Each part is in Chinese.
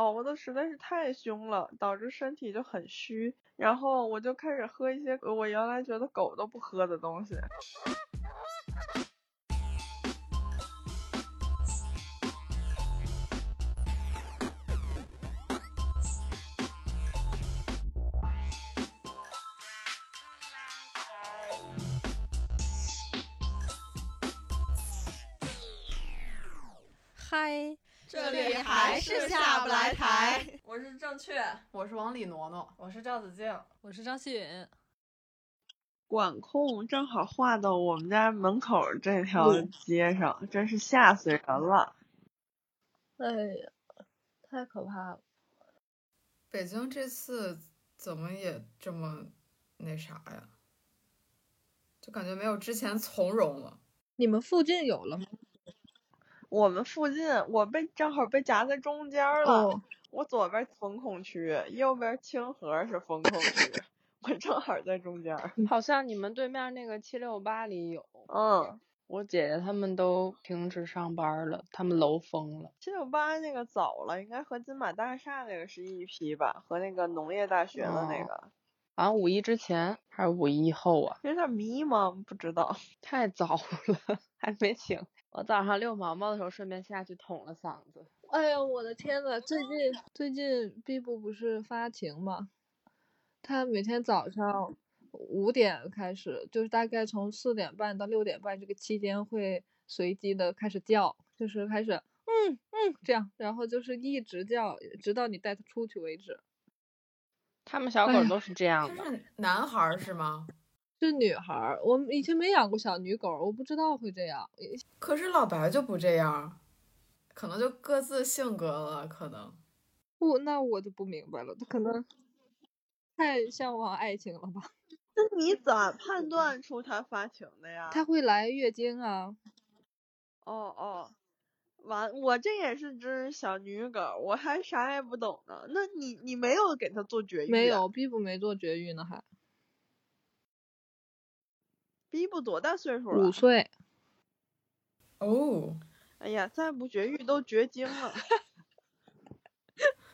熬的实在是太凶了，导致身体就很虚。然后我就开始喝一些我原来觉得狗都不喝的东西。嗨，这里还是下不来台。我是正确，我是王李挪挪，我是赵子静，我是张希允。管控正好画到我们家门口这条街上，真是吓死人了！哎呀，太可怕了！北京这次怎么也这么那啥呀？就感觉没有之前从容了。你们附近有了吗？我们附近，我被正好被夹在中间了。哦，我左边风控区，右边清河是风控区，我正好在中间。好像你们对面那个七六八里有。嗯，我姐姐他们都停止上班了，他们楼封了。七六八那个早了，应该和金马大厦那个是一批吧，和那个农业大学的那个。好像五一之前还是五一后啊？有点迷茫，不知道。太早了，还没醒。我早上遛毛毛的时候，顺便下去捅了嗓子。哎呀，我的天呐，最近最近 B 部不是发情吗？他每天早上五点开始，就是大概从四点半到六点半这个期间会随机的开始叫，就是开始嗯嗯这样，然后就是一直叫，直到你带它出去为止。他们小狗都是这样的。是男孩是吗？是女孩，我以前没养过小女狗，我不知道会这样。可是老白就不这样，可能就各自性格了，可能。不，那我就不明白了，他可能太向往爱情了吧？那你咋判断出他发情的呀？他会来月经啊。哦哦，完，我这也是只小女狗，我还啥也不懂呢。那你你没有给它做绝育？没有，B 不没做绝育呢，还。B 不多大岁数了？五岁。哦，哎呀，再不绝育都绝经了。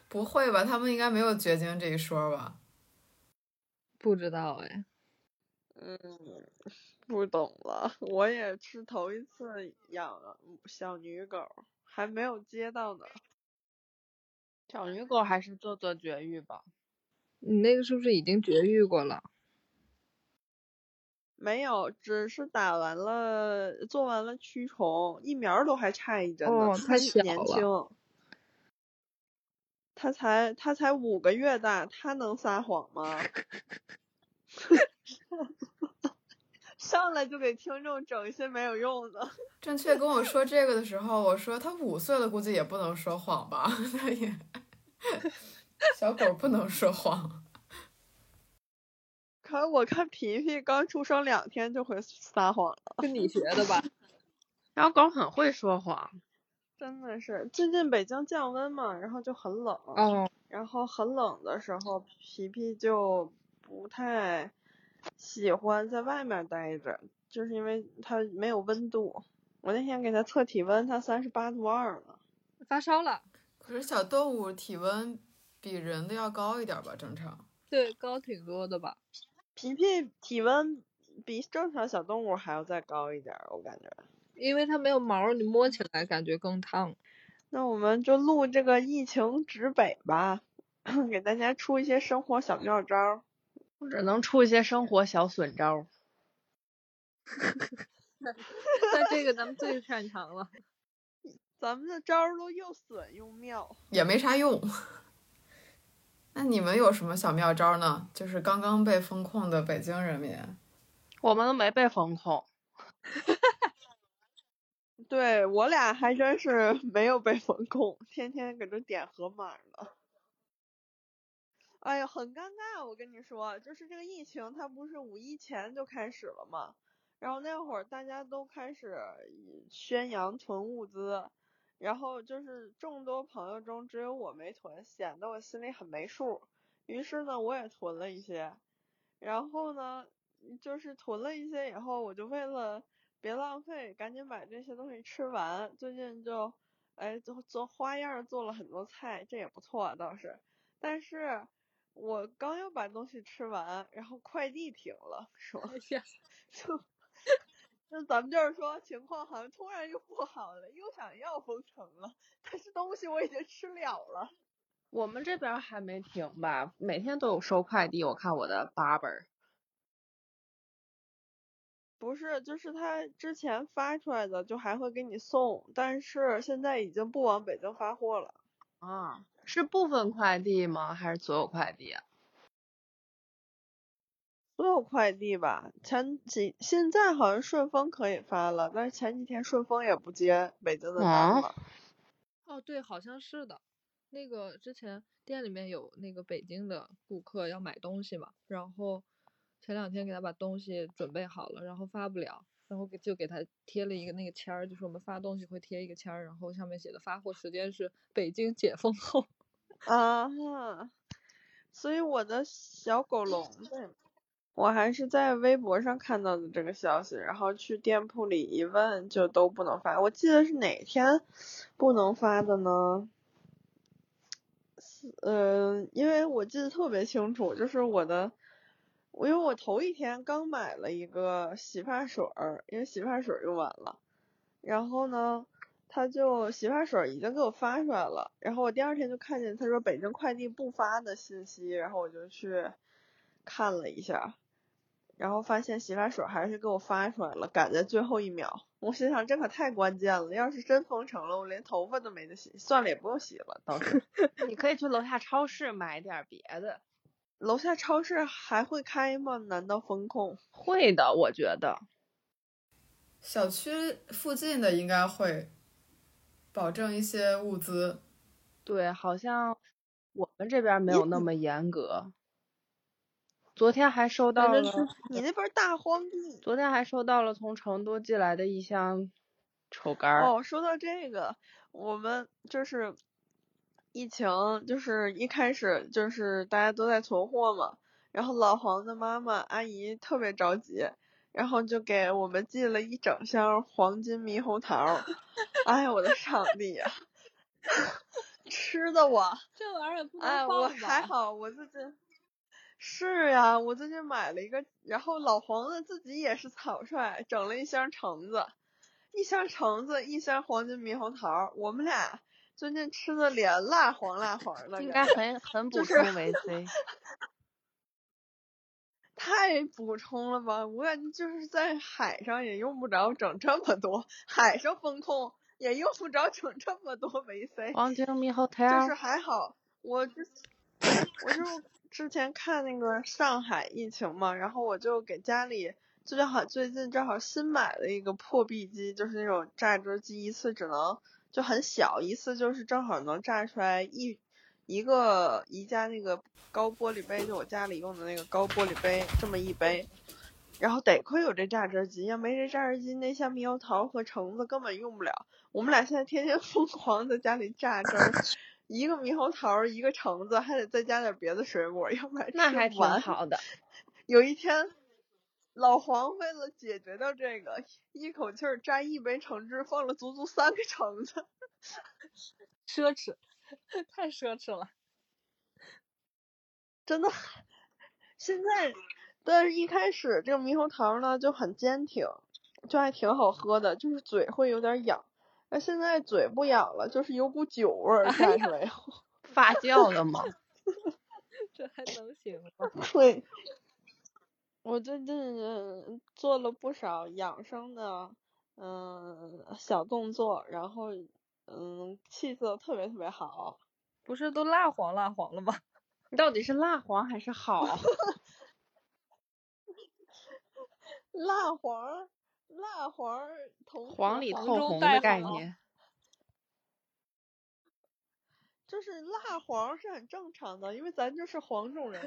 不会吧？他们应该没有绝经这一说吧？不知道哎。嗯，不懂了。我也是头一次养小女狗，还没有接到呢。小女狗还是做做绝育吧。你那个是不是已经绝育过了？没有，只是打完了，做完了驱虫，疫苗都还差一针呢。哦，太小年轻。它才他才五个月大，他能撒谎吗？上来就给听众整一些没有用的。正确跟我说这个的时候，我说他五岁了，估计也不能说谎吧？他也小狗不能说谎。可我看皮皮刚出生两天就会撒谎了，跟你学的吧？小狗很会说谎，真的是。最近北京降温嘛，然后就很冷。哦。然后很冷的时候，皮皮就不太喜欢在外面待着，就是因为它没有温度。我那天给它测体温，它三十八度二了，发烧了。可是小动物体温比人的要高一点吧？正常。对，高挺多的吧。皮皮体温比正常小动物还要再高一点，我感觉。因为它没有毛，你摸起来感觉更烫。那我们就录这个疫情指北吧，给大家出一些生活小妙招，或者能出一些生活小损招。那这个咱们最擅长了。咱们的招都又损又妙，也没啥用。那你们有什么小妙招呢？就是刚刚被封控的北京人民，我们都没被封控。对我俩还真是没有被封控，天天搁这点盒马呢。哎呀，很尴尬，我跟你说，就是这个疫情，它不是五一前就开始了嘛，然后那会儿大家都开始宣扬囤物资。然后就是众多朋友中只有我没囤，显得我心里很没数。于是呢，我也囤了一些。然后呢，就是囤了一些以后，我就为了别浪费，赶紧把这些东西吃完。最近就哎，做做花样做了很多菜，这也不错倒是。但是我刚要把东西吃完，然后快递停了，说哎呀，就那咱们就是说情况好像突然又不好了，又想要封城了，但是东西我已经吃了了。我们这边还没停吧？每天都有收快递，我看我的八本儿。不是，就是他之前发出来的就还会给你送，但是现在已经不往北京发货了。啊，是部分快递吗？还是所有快递啊？所有快递吧，前几现在好像顺丰可以发了，但是前几天顺丰也不接北京的单啊了。哦，对，好像是的。那个之前店里面有那个北京的顾客要买东西嘛，然后前两天给他把东西准备好了，然后发不了，然后给就给他贴了一个那个签儿，就是我们发东西会贴一个签儿，然后上面写的发货时间是北京解封后。啊哈，所以我的小狗笼子，我还是在微博上看到的这个消息，然后去店铺里一问，就都不能发。我记得是哪天不能发的呢？呃，因为我记得特别清楚，就是我的，我因为我头一天刚买了一个洗发水儿，因为洗发水用完了，然后呢，他就洗发水已经给我发出来了，然后我第二天就看见他说北京快递不发的信息，然后我就去看了一下，然后发现洗发水还是给我发出来了，赶在最后一秒。我心想这可太关键了，要是真封城了，我连头发都没得洗，算了也不用洗了，倒是。你可以去楼下超市买点别的。楼下超市还会开吗？难道封控？会的，我觉得。小区附近的应该会保证一些物资。对，好像我们这边没有那么严格。昨天还收到了，你那边大荒地。昨天还收到了从成都寄来的一箱丑干儿。哦，说到这个，我们就是疫情，就是一开始就是大家都在囤货嘛，然后老黄的妈妈阿姨特别着急，然后就给我们寄了一整箱黄金猕猴桃儿。哎呀，我的上帝呀！吃的我，这玩意儿也不能哎，我？还好，我最近是呀，我最近买了一个，然后老黄的自己也是草率，整了一箱橙子，一箱橙子，一箱黄金猕猴桃，我们俩最近吃的脸蜡黄蜡黄的，应该很很补充维 C。太补充了吧？我感觉就是在海上也用不着整这么多，海上风控也用不着整这么多维 C。黄金猕猴桃就是还好，我之我就之前看那个上海疫情嘛，然后我就给家里最正好最近正好新买了一个破壁机，就是那种榨汁机，一次只能就很小，一次就是正好能榨出来一一个宜家那个高玻璃杯，就我家里用的那个高玻璃杯这么一杯。然后得亏有这榨汁机，要没这榨汁机，那像猕猴桃和橙子根本用不了。我们俩现在天天 疯狂在家里榨汁儿，一个猕猴桃，一个橙子，还得再加点别的水果，要不然那还挺。好的。有一天，老黄为了解决掉这个，一口气儿摘一杯橙汁，放了足足三个橙子。奢侈，太奢侈了。真的，现在，但是一开始这个猕猴桃呢就很坚挺，就还挺好喝的，就是嘴会有点痒。那现在嘴不痒了，就是有股酒味儿哎榨出来以后。发酵的吗？这还能行吗？对，我最近呃做了不少养生的嗯小动作，然后嗯气色特别特别好。不是都蜡黄蜡黄了吗？你 到底是蜡黄还是好？蜡黄，蜡黄黄里透红的概念。就是蜡黄是很正常的，因为咱就是黄种人。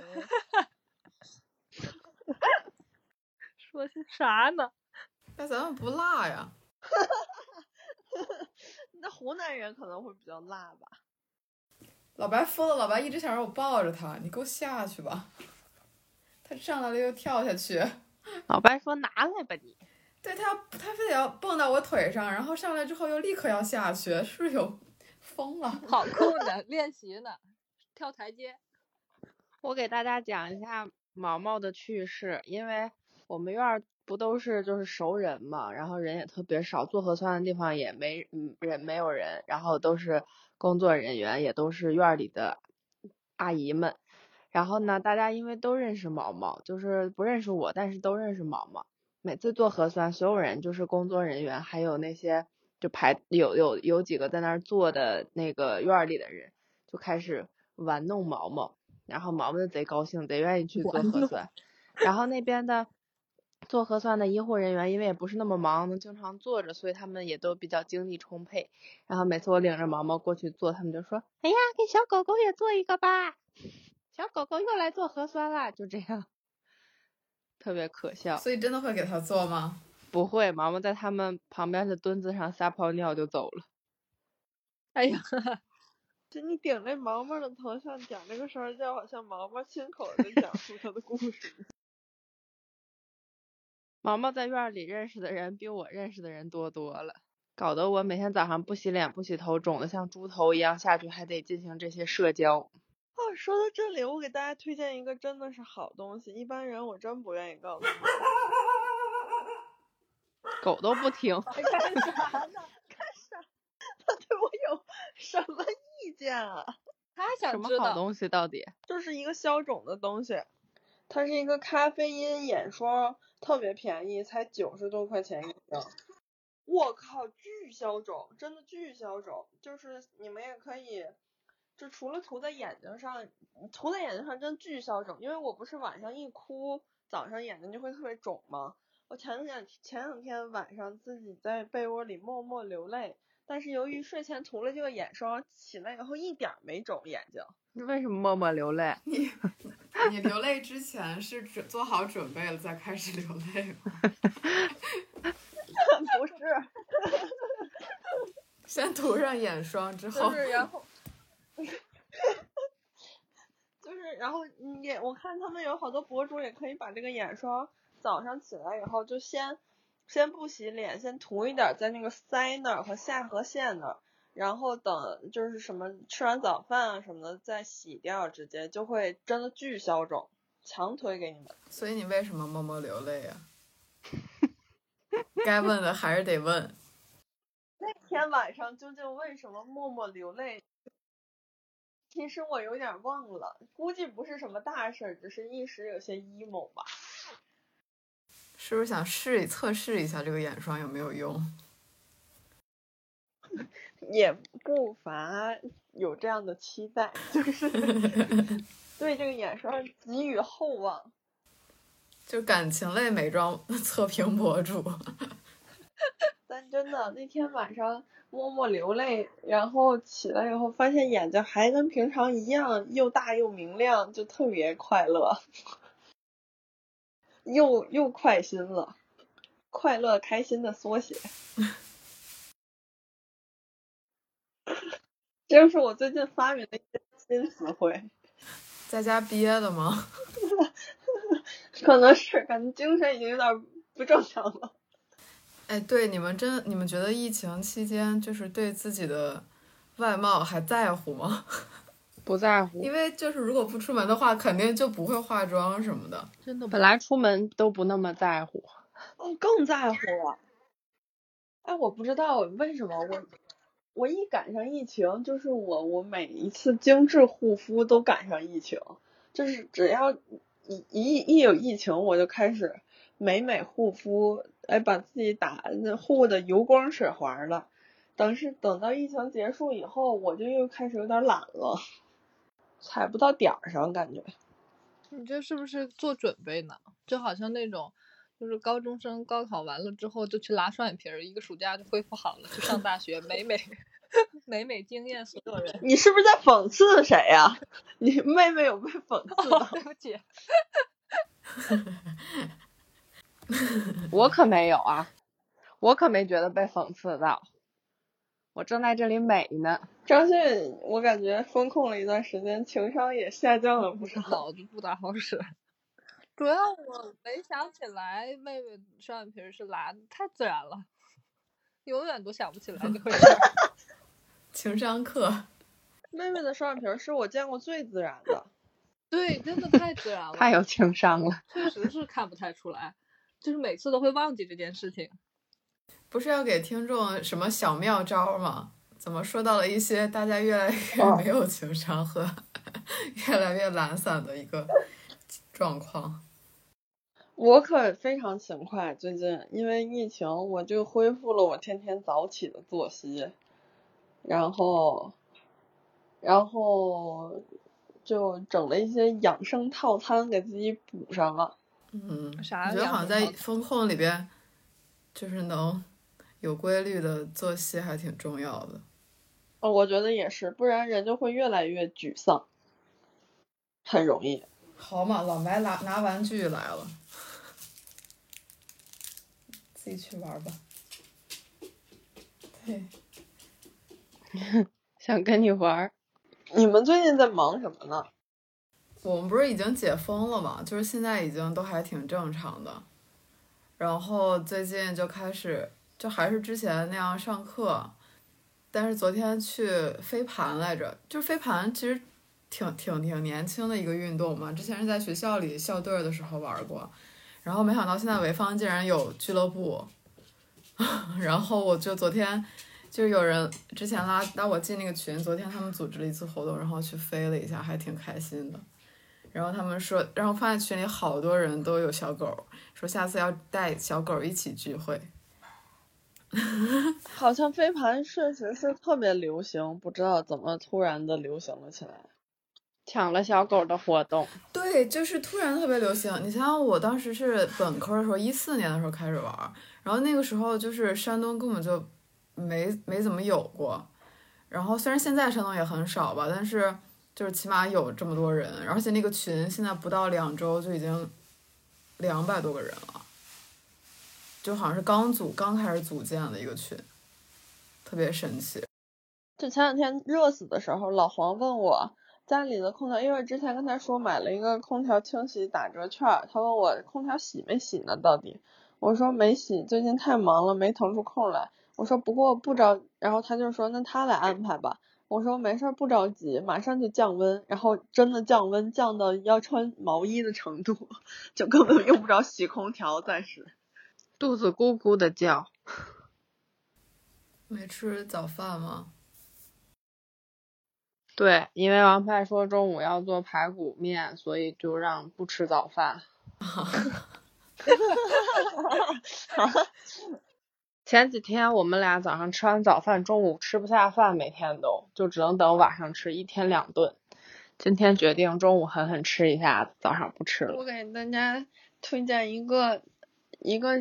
说些啥呢？那咱们不辣呀？那湖南人可能会比较辣吧？老白疯了，老白一直想让我抱着他，你给我下去吧。他上来了又跳下去，老白说拿来吧你。对他他非得要蹦到我腿上，然后上来之后又立刻要下去，是不是有疯了？好酷呢，练习呢，跳台阶。我给大家讲一下毛毛的趣事，因为我们院儿不都是就是熟人嘛，然后人也特别少，做核酸的地方也没嗯人没有人，然后都是工作人员，也都是院里的阿姨们。然后呢，大家因为都认识毛毛，就是不认识我，但是都认识毛毛。每次做核酸，所有人就是工作人员，还有那些就排有有有几个在那儿做的那个院里的人，就开始玩弄毛毛，然后毛毛就贼高兴，贼愿意去做 核酸。然后那边的做核酸的医护人员，因为也不是那么忙，能经常坐着，所以他们也都比较精力充沛。然后每次我领着毛毛过去做，他们就说：“哎呀，给小狗狗也做一个吧。”小狗狗又来做核酸啦，就这样，特别可笑。所以真的会给他做吗？不会，毛毛在他们旁边的墩子上撒泡尿就走了。哎呀，就你顶着毛毛的头像讲这个事儿，就好像毛毛亲口的讲述他的故事。毛毛在院儿里认识的人比我认识的人多多了，搞得我每天早上不洗脸不洗头，肿得像猪头一样下去，还得进行这些社交。哦，说到这里，我给大家推荐一个真的是好东西，一般人我真不愿意告诉你。狗都不听。干啥呢？干啥？他对我有什么意见啊？他什么想知道。好东西到底？就是一个消肿的东西，它是一个咖啡因眼霜，特别便宜，才九十多块钱一瓶。我靠，巨消肿，真的巨消肿。就是你们也可以，就除了涂在眼睛上，涂在眼睛上真巨消肿。因为我不是晚上一哭，早上眼睛就会特别肿吗？我前两前两天晚上自己在被窝里默默流泪，但是由于睡前涂了这个眼霜，起来以后一点儿没肿眼睛。你 为什么默默流泪？你你流泪之前是准做好准备了再开始流泪吗？不是，先涂上眼霜之后就，是然后，就是然后你也我看他们有好多博主也可以把这个眼霜早上起来以后就先先不洗脸，先涂一点儿在那个腮那儿和下颌线那儿，然后等就是什么吃完早饭啊什么的再洗掉，直接就会真的巨消肿，强推给你们。所以你为什么默默流泪啊？该问的还是得问。那天晚上究竟为什么默默流泪？其实我有点忘了，估计不是什么大事儿，只是一时有些 emo 吧。是不是想试测试一下这个眼霜有没有用？也不乏有这样的期待，就是 对这个眼霜给予厚望。就感情类美妆 测评博主，但真的那天晚上默默流泪，然后起来以后发现眼睛还跟平常一样又大又明亮，就特别快乐，又又快心了，快乐开心的缩写。这就是我最近发明的一些新词汇，在家憋的吗？可能是感觉精神已经有点不正常了。哎，对，你们真，你们觉得疫情期间就是对自己的外貌还在乎吗？不在乎。因为就是如果不出门的话，肯定就不会化妆什么的。真的本来出门都不那么在乎。哦，更在乎了。哎，我不知道为什么我我一赶上疫情，就是我我每一次精致护肤都赶上疫情，就是只要一一一有疫情，我就开始美美护肤，哎，把自己打那护的油光水滑了。等是等到疫情结束以后，我就又开始有点懒了，踩不到点儿上，感觉。你这是不是做准备呢？就好像那种，就是高中生高考完了之后就去拉双眼皮儿，一个暑假就恢复好了，去上大学，美美 美美惊艳所有人。你是不是在讽刺谁呀、你妹妹有被讽刺哦到？对不起，我可没有啊，我可没觉得被讽刺到，我正在这里美呢。张信，我感觉风控了一段时间，情商也下降了不少。脑子不大好使。主要我没想起来妹妹双眼皮是蓝的，太自然了，永远都想不起来这回事。情商课。妹妹的双眼皮儿是我见过最自然的。对，真的太自然 了，太有情商了。确实是看不太出来，就是每次都会忘记这件事情。不是要给听众什么小妙招吗？怎么说到了一些大家越来越哦没有情商和 越来越懒散的一个状况？我可非常勤快，最近因为疫情，我就恢复了我天天早起的作息，然后，然后就整了一些养生套餐给自己补上了。嗯，啥我觉得好像在风控里边，就是能有规律的作息还挺重要的。呃我觉得也是，不然人就会越来越沮丧，很容易。好嘛，老白拿拿玩具来了，自己去玩吧。对，想跟你玩，你们最近在忙什么呢？我们不是已经解封了嘛，就是现在已经都还挺正常的。然后最近就开始，就还是之前那样上课，但是昨天去飞盘来着，就飞盘其实挺挺挺年轻的一个运动嘛，之前是在学校里校队的时候玩过，然后没想到现在潍坊竟然有俱乐部，然后我就昨天就有人之前拉拉我进那个群，昨天他们组织了一次活动，然后去飞了一下，还挺开心的。然后他们说，然后发现群里好多人都有小狗，说下次要带小狗一起聚会。好像飞盘确实是特别流行，不知道怎么突然的流行了起来。抢了小狗的活动。对，就是突然特别流行。你想想，我当时是本科的时候，一四年的时候开始玩，然后那个时候就是山东根本就没没怎么有过。然后虽然现在山东也很少吧，但是就是起码有这么多人，而且那个群现在不到两周就已经两百多个人了，就好像是刚组刚开始组建的一个群，特别神奇。就前两天热死的时候，老黄问我家里的空调，因为之前跟他说买了一个空调清洗打折券，他问我空调洗没洗呢？到底？我说没洗，最近太忙了，没腾出空来。我说不过不着，然后他就说那他来安排吧。我说没事儿，不着急，马上就降温，然后真的降温降到要穿毛衣的程度，就根本用不着洗空调，暂时。肚子咕咕的叫。没吃早饭吗？对，因为王派说中午要做排骨面，所以就让不吃早饭。前几天我们俩早上吃完早饭，中午吃不下饭，每天都就只能等晚上吃，一天两顿。今天决定中午狠狠吃一下子，早上不吃了。我给大家推荐一个一个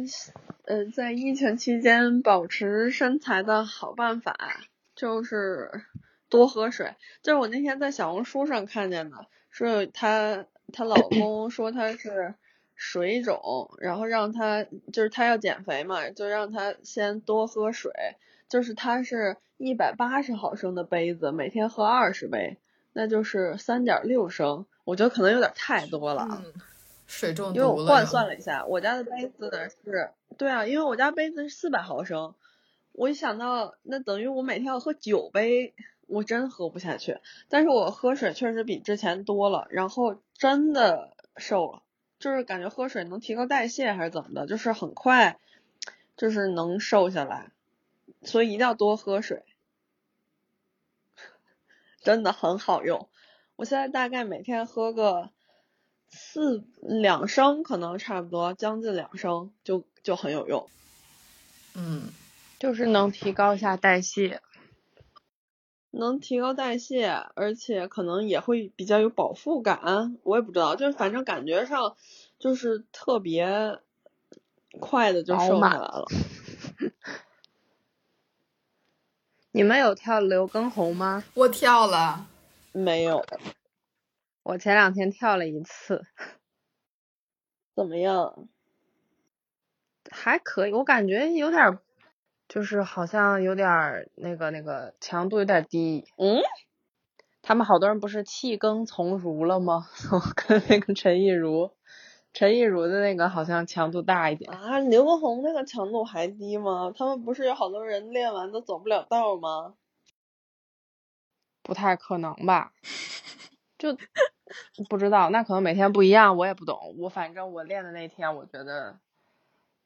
呃，在疫情期间保持身材的好办法，就是多喝水。就是我那天在小红书上看见的，说她她老 公说她是水肿，然后让她就是她要减肥嘛，就让她先多喝水。就是她是一百八十毫升的杯子，每天喝二十杯。那就是三点六升，我觉得可能有点太多了啊。嗯，水中因为我换算。了一下，我家的杯子呢是，对啊，因为我家杯子是四百毫升，我一想到那等于我每天要喝九杯，我真喝不下去。但是我喝水确实比之前多了，然后真的瘦了，就是感觉喝水能提高代谢还是怎么的，就是很快，就是能瘦下来，所以一定要多喝水。真的很好用。我现在大概每天喝个四两升，可能差不多将近两升，就就很有用。嗯，就是能提高一下代谢。能提高代谢，而且可能也会比较有饱腹感，我也不知道，就是反正感觉上就是特别快的就瘦下来了。你们有跳刘畊宏吗？我跳了。没有，我前两天跳了一次，怎么样？还可以，我感觉有点儿，就是好像有点儿那个那个强度有点低。嗯，他们好多人不是弃耕从儒了吗？跟那个陈亦儒陈亦儒的那个好像强度大一点。啊，刘畊宏那个强度还低吗？他们不是有好多人练完都走不了道吗？不太可能吧？就不知道，那可能每天不一样，我也不懂。我反正我练的那天，我觉得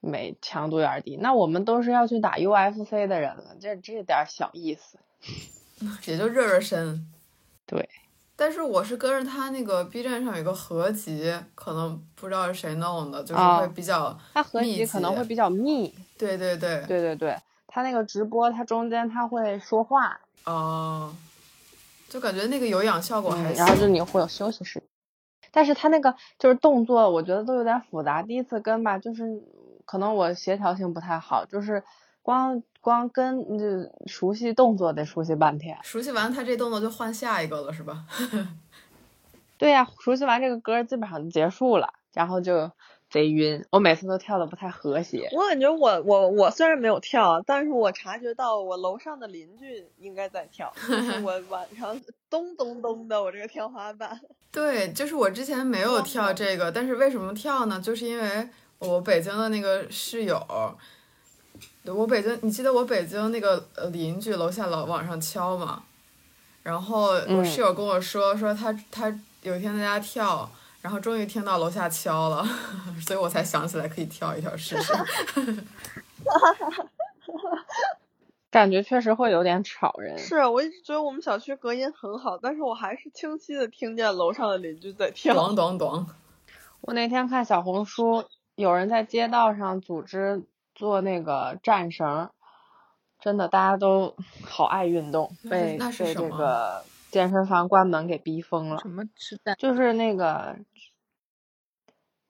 没强度有点低。那我们都是要去打 UFC 的人了，这这点小意思。也就热热身。对，但是我是跟着他那个 B 站上有个合集，可能不知道是谁弄的，就是啊会比较他合集可能会比较密。对对对，对对对，他那个直播，他中间他会说话，哦，就感觉那个有氧效果还嗯，然后就你会有休息时间。但是他那个就是动作，我觉得都有点复杂。第一次跟吧，就是可能我协调性不太好，就是光光跟就熟悉动作得熟悉半天。熟悉完他这动作就换下一个了，是吧？对呀、熟悉完这个歌基本上就结束了，然后就贼晕。我每次都跳的不太和谐。我感觉我我我虽然没有跳，但是我察觉到我楼上的邻居应该在跳，就是我晚上咚咚咚的我这个天花板。对，就是我之前没有跳这个，但是为什么跳呢？就是因为我北京的那个室友，我北京，你记得我北京那个呃邻居楼下老往上敲嘛？然后我嗯室友跟我说，说他他有一天在家跳，然后终于听到楼下敲了，所以我才想起来可以跳一跳试试。感觉确实会有点吵人。是，我一直觉得我们小区隔音很好，但是我还是清晰的听见楼上的邻居在跳。咚咚咚，我那天看小红书，有人在街道上组织做那个战绳，真的大家都好爱运动，那是被被这个健身房关门给逼疯了什。么吃蛋？就是那个，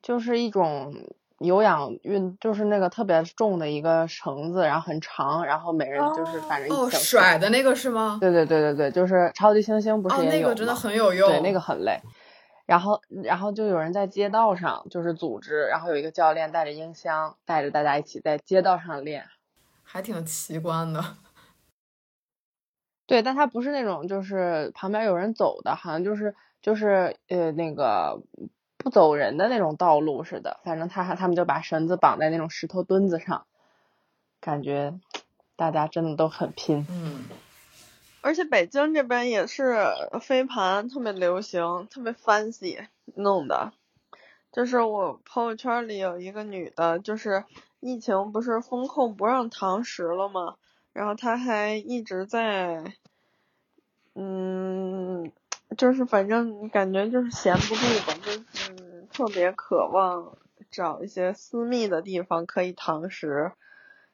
就是一种有氧运，就是那个特别重的一个绳子，然后很长，然后每人就是反正一哦，小甩的那个是吗？对对对对对，就是超级猩猩不是哦，也有那个真的吗很有用。对，那个很累。然后，然后就有人在街道上就是组织，然后有一个教练带着音箱，带着大家一起在街道上练。还挺奇观的。对，但他不是那种就是旁边有人走的，好像就是就是呃那个不走人的那种道路似的。反正他他们就把绳子绑在那种石头墩子上，感觉大家真的都很拼。嗯，而且北京这边也是飞盘特别流行，特别 fancy 弄的。就是我朋友圈里有一个女的，就是疫情不是封控不让堂食了吗？然后她还一直在，嗯，就是反正感觉就是闲不住吧，就是特别渴望找一些私密的地方可以堂食，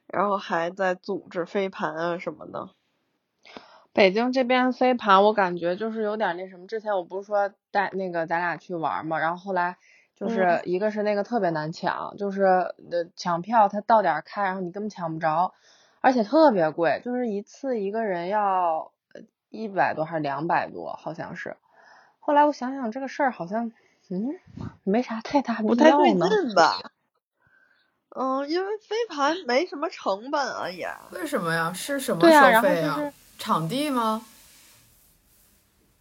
然后还在组织飞盘啊什么的。北京这边飞盘，我感觉就是有点那什么。之前我不是说带那个咱俩去玩嘛，然后后来就是嗯一个是那个特别难抢，就是呃抢票它到点儿开，然后你根本抢不着，而且特别贵，就是一次一个人要一百多还是两百多，好像是。后来我想想这个事儿好像嗯没啥太大不太对。劲吧？嗯，因为飞盘没什么成本啊，也。为什么呀？是什么对啊，然收费呀？后就是场地吗？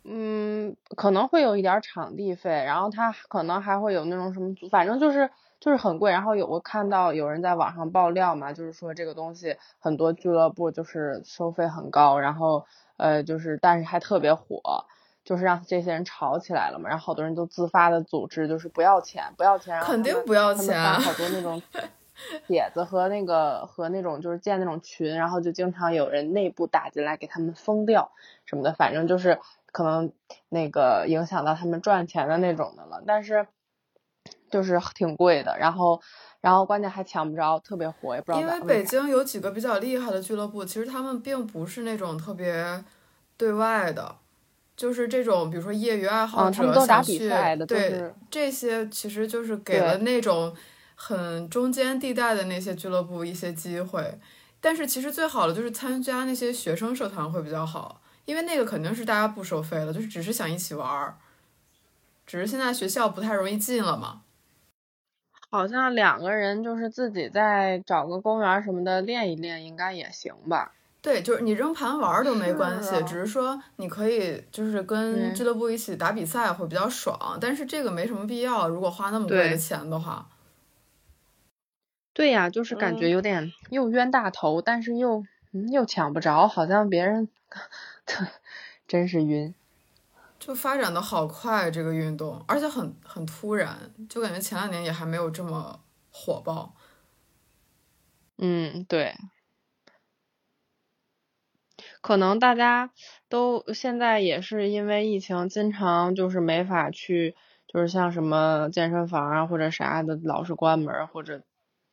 嗯，可能会有一点场地费，然后他可能还会有那种什么组，反正就是就是很贵。然后有我看到有人在网上爆料嘛，就是说这个东西很多俱乐部就是收费很高，然后呃就是但是还特别火，就是让这些人吵起来了嘛。然后好多人都自发的组织，就是不要钱，不要钱，肯定不要钱啊发好多那种 帖子和那个和那种就是建那种群，然后就经常有人内部打进来给他们封掉什么的，反正就是可能那个影响到他们赚钱的那种的了，但是就是挺贵的，然后然后关键还抢不着，特别火，也不知道因为。北京有几个比较厉害的俱乐部，其实他们并不是那种特别对外的，就是这种，比如说业余爱好嗯他们者都打比想去，赛的对是这些其实就是给了那种很中间地带的那些俱乐部一些机会。但是其实最好的就是参加那些学生社团会比较好，因为那个肯定是大家不收费的，就是只是想一起玩儿，只是现在学校不太容易进了嘛。好像两个人就是自己再找个公园什么的练一练，应该也行吧？对，就是你扔盘玩都没关系，只是说你可以就是跟俱乐部一起打比赛会比较爽，但是这个没什么必要，如果花那么多的钱的话。对呀，就是感觉嗯有点又冤大头，但是又嗯又抢不着，好像别人，对，真是晕。就发展的好快，这个运动，而且很很突然，就感觉前两年也还没有这么火爆。嗯，对。可能大家都现在也是因为疫情，经常就是没法去，就是像什么健身房啊或者啥的，老是关门，或者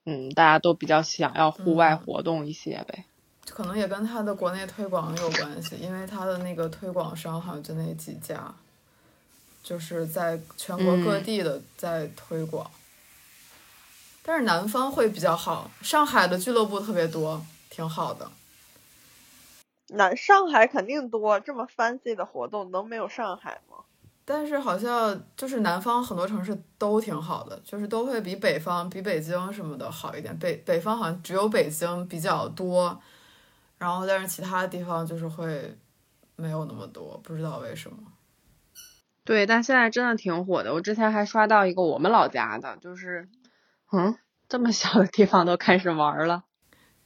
嗯，大家都比较想要户外嗯活动一些呗。可能也跟他的国内推广有关系，因为他的那个推广商好像就那几家，就是在全国各嗯地的在推广。但是南方会比较好，上海的俱乐部特别多，挺好的。南上海肯定多，这么 fancy 的活动能没有上海吗？但是好像就是南方很多城市都挺好的，就是都会比北方、比北京什么的好一点。北北方好像只有北京比较多，然后但是其他地方就是会没有那么多，不知道为什么。对，但现在真的挺火的。我之前还刷到一个我们老家的，就是，嗯，这么小的地方都开始玩儿了。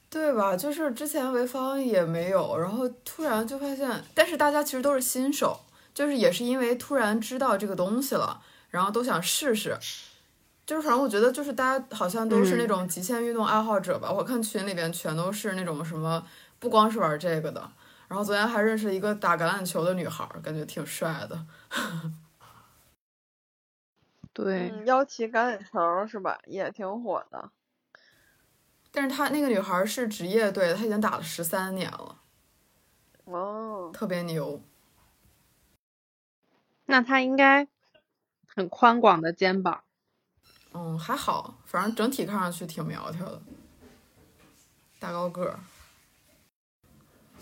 对吧？就是之前潍坊也没有，然后突然就发现，但是大家其实都是新手，就是也是因为突然知道这个东西了，然后都想试试。就是反正我觉得，就是大家好像都是那嗯种极限运动爱好者吧。我看群里边全都是那种什么，不光是玩这个的。然后昨天还认识一个打橄榄球的女孩，感觉挺帅的。对，嗯，腰旗橄榄球是吧？也挺火的。但是她那个女孩是职业队的，她已经打了十三年了，哦，特别牛。那他应该很宽广的肩膀。嗯，还好，反正整体看上去挺苗条的，大高个儿。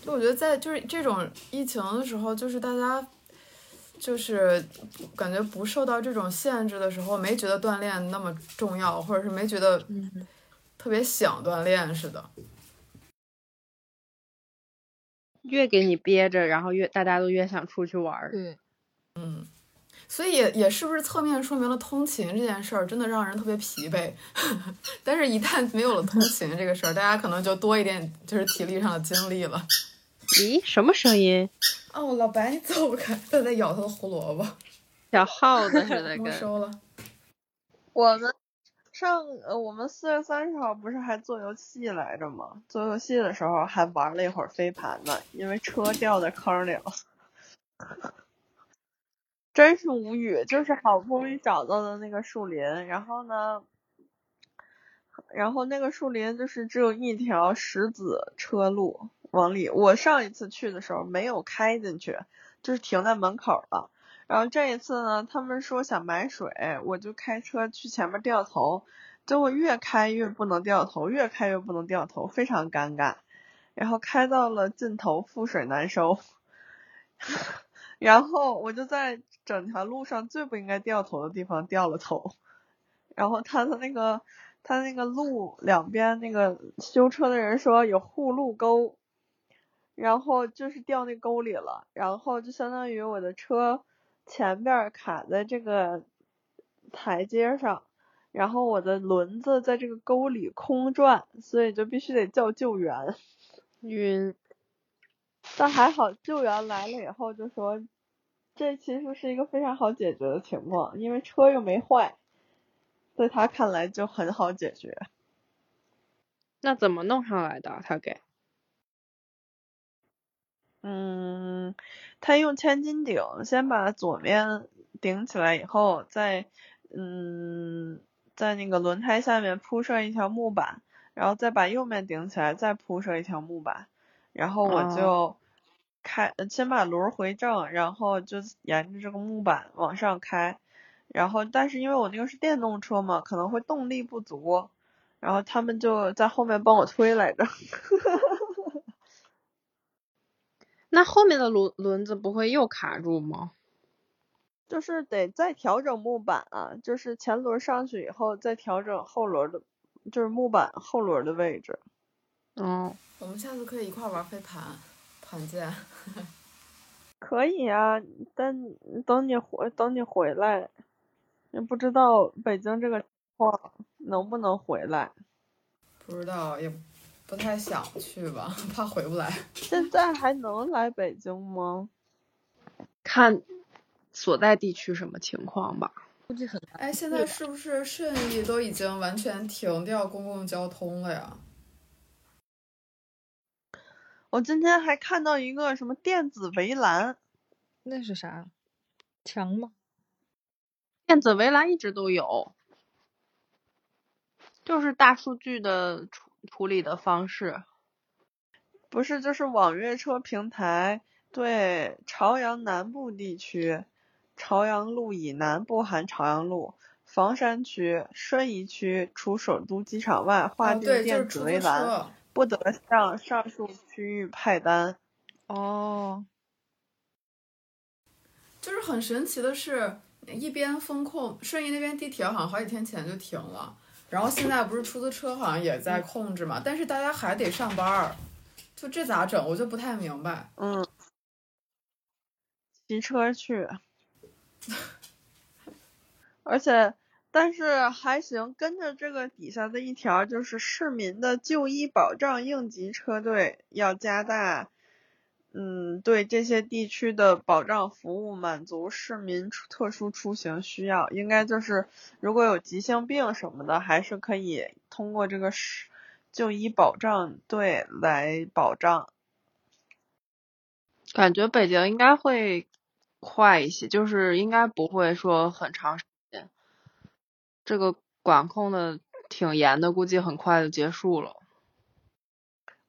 就我觉得在就是这种疫情的时候，就是大家就是感觉不受到这种限制的时候，没觉得锻炼那么重要，或者是没觉得嗯特别想锻炼似的。越给你憋着，然后越大家都越想出去玩儿。对，所以也也是不是侧面说明了通勤这件事儿真的让人特别疲惫，但是一旦没有了通勤这个事儿，大家可能就多一点就是体力上的精力了。咦，什么声音？哦，老白你走开，他在咬他的胡萝卜，小耗子似的 没跟。收了。我们上呃，我们四月三十号不是还做游戏来着吗？做游戏的时候还玩了一会儿飞盘呢，因为车掉在坑里了。真是无语，就是好不容易找到的那个树林，然后呢，然后那个树林就是只有一条石子车路往里。我上一次去的时候没有开进去，就是停在门口了。然后这一次呢，他们说想买水，我就开车去前面掉头，结果越开越不能掉头，越开越不能掉头，非常尴尬。然后开到了尽头，覆水难收。然后我就在整条路上最不应该掉头的地方掉了头。然后他的那个他那个路两边那个修车的人说有护路沟，然后就是掉那沟里了，然后就相当于我的车前边卡在这个台阶上，然后我的轮子在这个沟里空转，所以就必须得叫救援。晕。但还好救援来了以后就说，这其实是一个非常好解决的情况，因为车又没坏，在他看来就很好解决。那怎么弄上来的？他给。嗯，他用千斤顶先把左面顶起来以后，再嗯在那个轮胎下面铺设一条木板，然后再把右面顶起来，再铺设一条木板，然后我哦就开先把轮儿回正，然后就沿着这个木板往上开，然后但是因为我那个是电动车嘛，可能会动力不足，然后他们就在后面帮我推来着。那后面的轮轮子不会又卡住吗？就是得再调整木板啊，就是前轮上去以后再调整后轮的，就是木板后轮的位置。嗯，我们下次可以一块儿玩飞盘，盘剑。可以啊，但等你回等你回来，也不知道北京这个情况能不能回来。不知道，也不太想去吧，怕回不来。现在还能来北京吗？看所在地区什么情况吧。估计很难。哎，现在是不是顺义都已经完全停掉公共交通了呀？我今天还看到一个什么电子围栏，那是啥？墙吗？电子围栏一直都有，就是大数据的处处理的方式。不是就是网约车平台对朝阳南部地区、朝阳路以南不含朝阳路、房山区、顺义区除首都机场外划哦，定电子围栏，车。不得向上述区域派单。哦，就是很神奇的是，一边风控，顺义那边地铁好像好几天前就停了，然后现在不是出租车好像也在控制嘛，但是大家还得上班儿，就这咋整？我就不太明白。嗯，骑车去，而且但是还行，跟着这个底下的一条就是市民的就医保障应急车队要加大，嗯，对这些地区的保障服务，满足市民特殊出行需要，应该就是如果有急性病什么的，还是可以通过这个市就医保障队来保障。感觉北京应该会快一些，就是应该不会说很长。这个管控的挺严的，估计很快就结束了。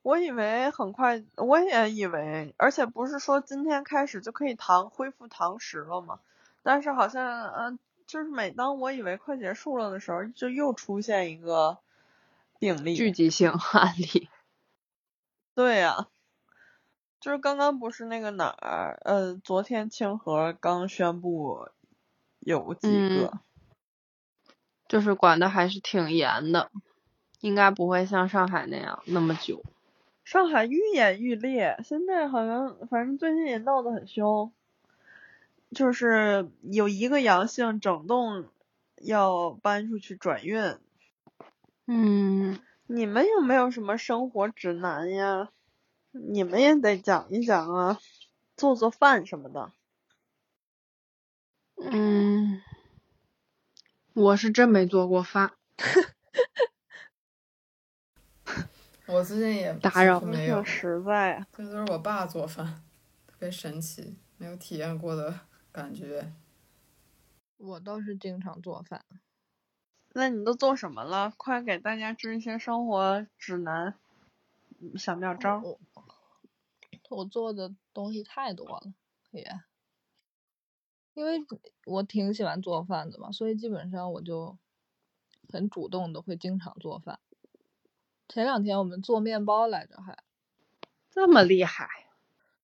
我以为很快，我也以为，而且不是说今天开始就可以堂恢复堂食了吗？但是好像，嗯、就是每当我以为快结束了的时候，就又出现一个病例。聚集性案例，对呀、就是刚刚不是那个哪儿，呃，昨天清河刚宣布有几个，嗯就是管的还是挺严的，应该不会像上海那样那么久。上海愈演愈烈，现在好像反正最近也闹得很凶，就是有一个阳性，整栋要搬出去转运。嗯，你们有没有什么生活指南呀？你们也得讲一讲啊，做做饭什么的。嗯，我是真没做过饭，我最近也打扰没有，实在啊。这都是我爸做饭，特别神奇，没有体验过的感觉。我倒是经常做饭。那你都做什么了？快给大家支一些生活指南、嗯小妙招。我我做的东西太多了，也，因为我挺喜欢做饭的嘛，所以基本上我就很主动的会经常做饭。前两天我们做面包来着还，这么厉害，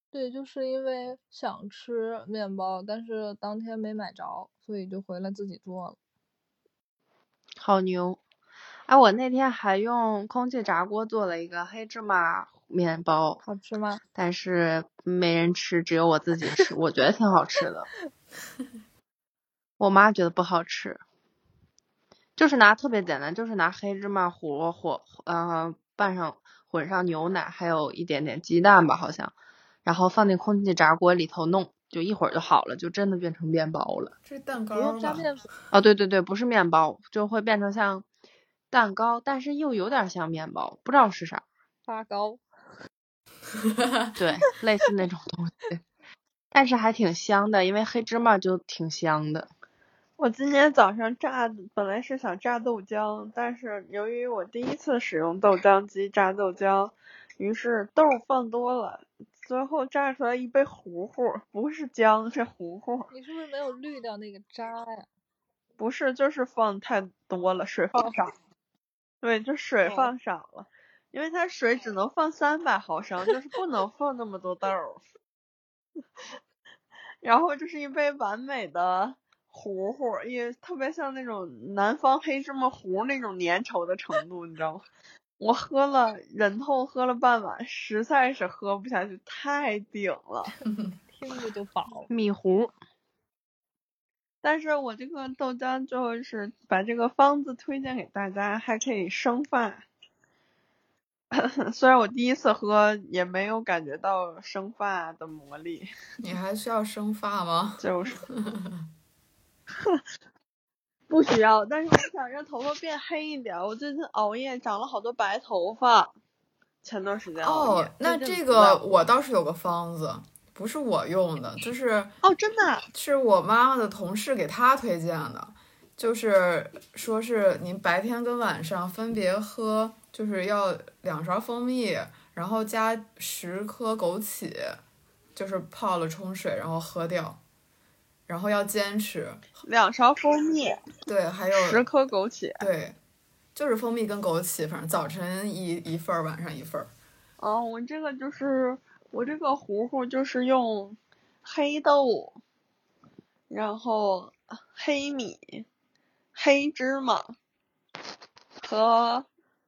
对，就是因为想吃面包，但是当天没买着，所以就回来自己做了。好牛！哎，我那天还用空气炸锅做了一个黑芝麻面包，好吃吗？但是没人吃，只有我自己吃。我觉得挺好吃的，我妈觉得不好吃。就是拿特别简单，就是拿黑芝麻糊和呃拌上混上牛奶，还有一点点鸡蛋吧，好像，然后放进空气炸锅里头弄，就一会儿就好了，就真的变成面包了。这是蛋糕吗？哦，对对对，不是面包，就会变成像蛋糕，但是又有点像面包，不知道是啥。发糕。对，类似那种东西，但是还挺香的，因为黑芝麻就挺香的。我今天早上榨，本来是想榨豆浆，但是由于我第一次使用豆浆机榨豆浆，于是豆儿放多了，最后榨出来一杯糊糊，不是浆，是糊糊。你是不是没有滤掉那个渣呀？不是，就是放太多了，水放少。对，就水哦放少了，因为它水只能放三百毫升，就是不能放那么多豆儿。然后这是一杯完美的糊糊，也特别像那种南方黑芝麻糊那种粘稠的程度，你知道吗？我喝了忍痛喝了半碗，实在是喝不下去，太顶了。听着就饱。米糊，但是我这个豆浆就是把这个方子推荐给大家，还可以生发。虽然我第一次喝也没有感觉到生发的魔力，你还需要生发吗？就是 不需要，但是我想让头发变黑一点。我最近熬夜长了好多白头发，前段时间熬夜哦，那这个我倒是有个方子，不是我用的，就是哦，真的啊是我妈妈的同事给她推荐的，就是说是您白天跟晚上分别喝，就是要两勺蜂蜜，然后加十颗枸杞，就是泡了冲水，然后喝掉，然后要坚持。两勺蜂蜜，对，还有十颗枸杞。对，就是蜂蜜跟枸杞，反正早晨一一份儿，晚上一份儿。哦，我这个就是我这个糊糊就是用黑豆，然后黑米、黑芝麻和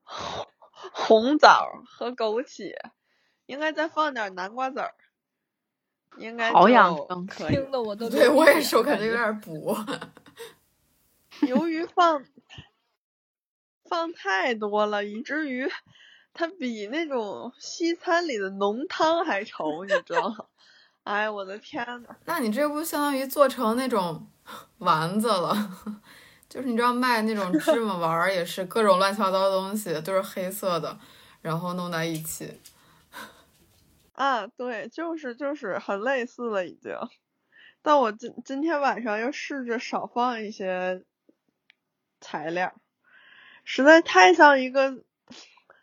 红枣和枸杞，应该再放点南瓜籽儿，应该好养生可以听。的我都对我也是，我感感觉有点补。由于放放太多了，以至于它比那种西餐里的浓汤还稠，你知道吗？哎，我的天呐！那你这不相当于做成那种丸子了？就是你知道卖那种芝麻丸儿，也是各种乱七八糟的东西，都是黑色的，然后弄在一起。啊，对，就是就是很类似了已经。但我今今天晚上又试着少放一些材料，实在太像一个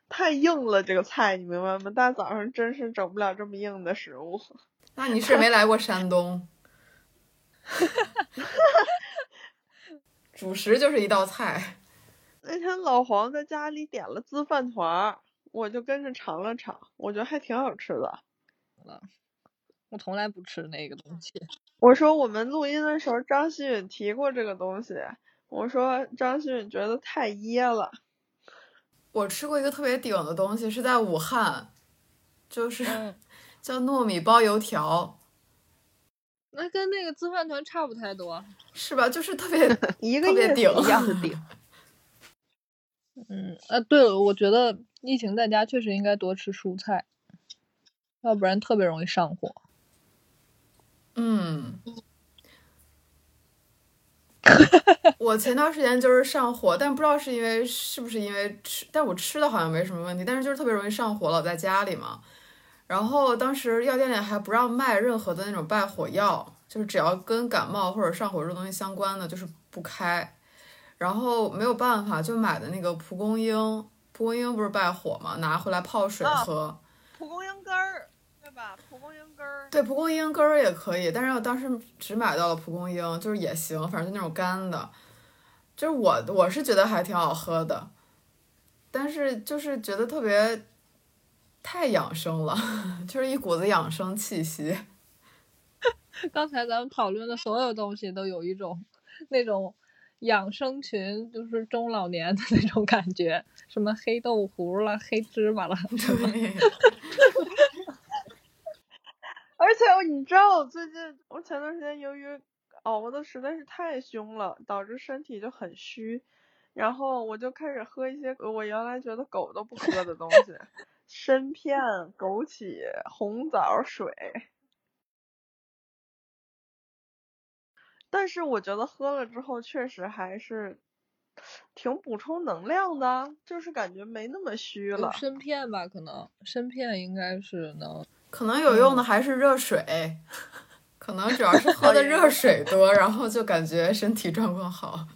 太硬了这个菜，你明白吗？大早上真是整不了这么硬的食物。那你是没来过山东？主食就是一道菜，那天老黄在家里点了滋饭团儿，我就跟着尝了尝，我觉得还挺好吃的。我从来不吃那个东西。我说我们录音的时候，张馨予提过这个东西，我说张馨予觉得太噎了。我吃过一个特别顶的东西，是在武汉，就是嗯，叫糯米包油条，那跟那个自饭团差不太多。是吧？就是特别 一个顶一样的顶。嗯，呃，对了，我觉得疫情在家确实应该多吃蔬菜，要不然特别容易上火。嗯，我前段时间就是上火，但不知道是因为是不是因为吃，但我吃的好像没什么问题，但是就是特别容易上火，老在家里嘛。然后当时药店里还不让卖任何的那种败火药，就是只要跟感冒或者上火这东西相关的，就是不开。然后没有办法，就买的那个蒲公英，蒲公英不是败火嘛，拿回来泡水啊喝。蒲公英根儿，对吧？蒲公英根儿。对，蒲公英根儿也可以，但是我当时只买到了蒲公英，就是也行，反正就那种干的。就是我我是觉得还挺好喝的，但是就是觉得特别太养生了，就是一股子养生气息。刚才咱们讨论的所有东西都有一种那种养生群，就是中老年的那种感觉，什么黑豆糊了、黑芝麻了，对，而且你知道，我最近我前段时间由于熬的实在是太凶了，导致身体就很虚，然后我就开始喝一些我原来觉得狗都不喝的东西，参片、枸杞、红枣水。但是我觉得喝了之后确实还是挺补充能量的，就是感觉没那么虚了。参片吧？可能参片应该是能。可能有用的还是热水，可能主要是 喝的热水多，然后就感觉身体状况好。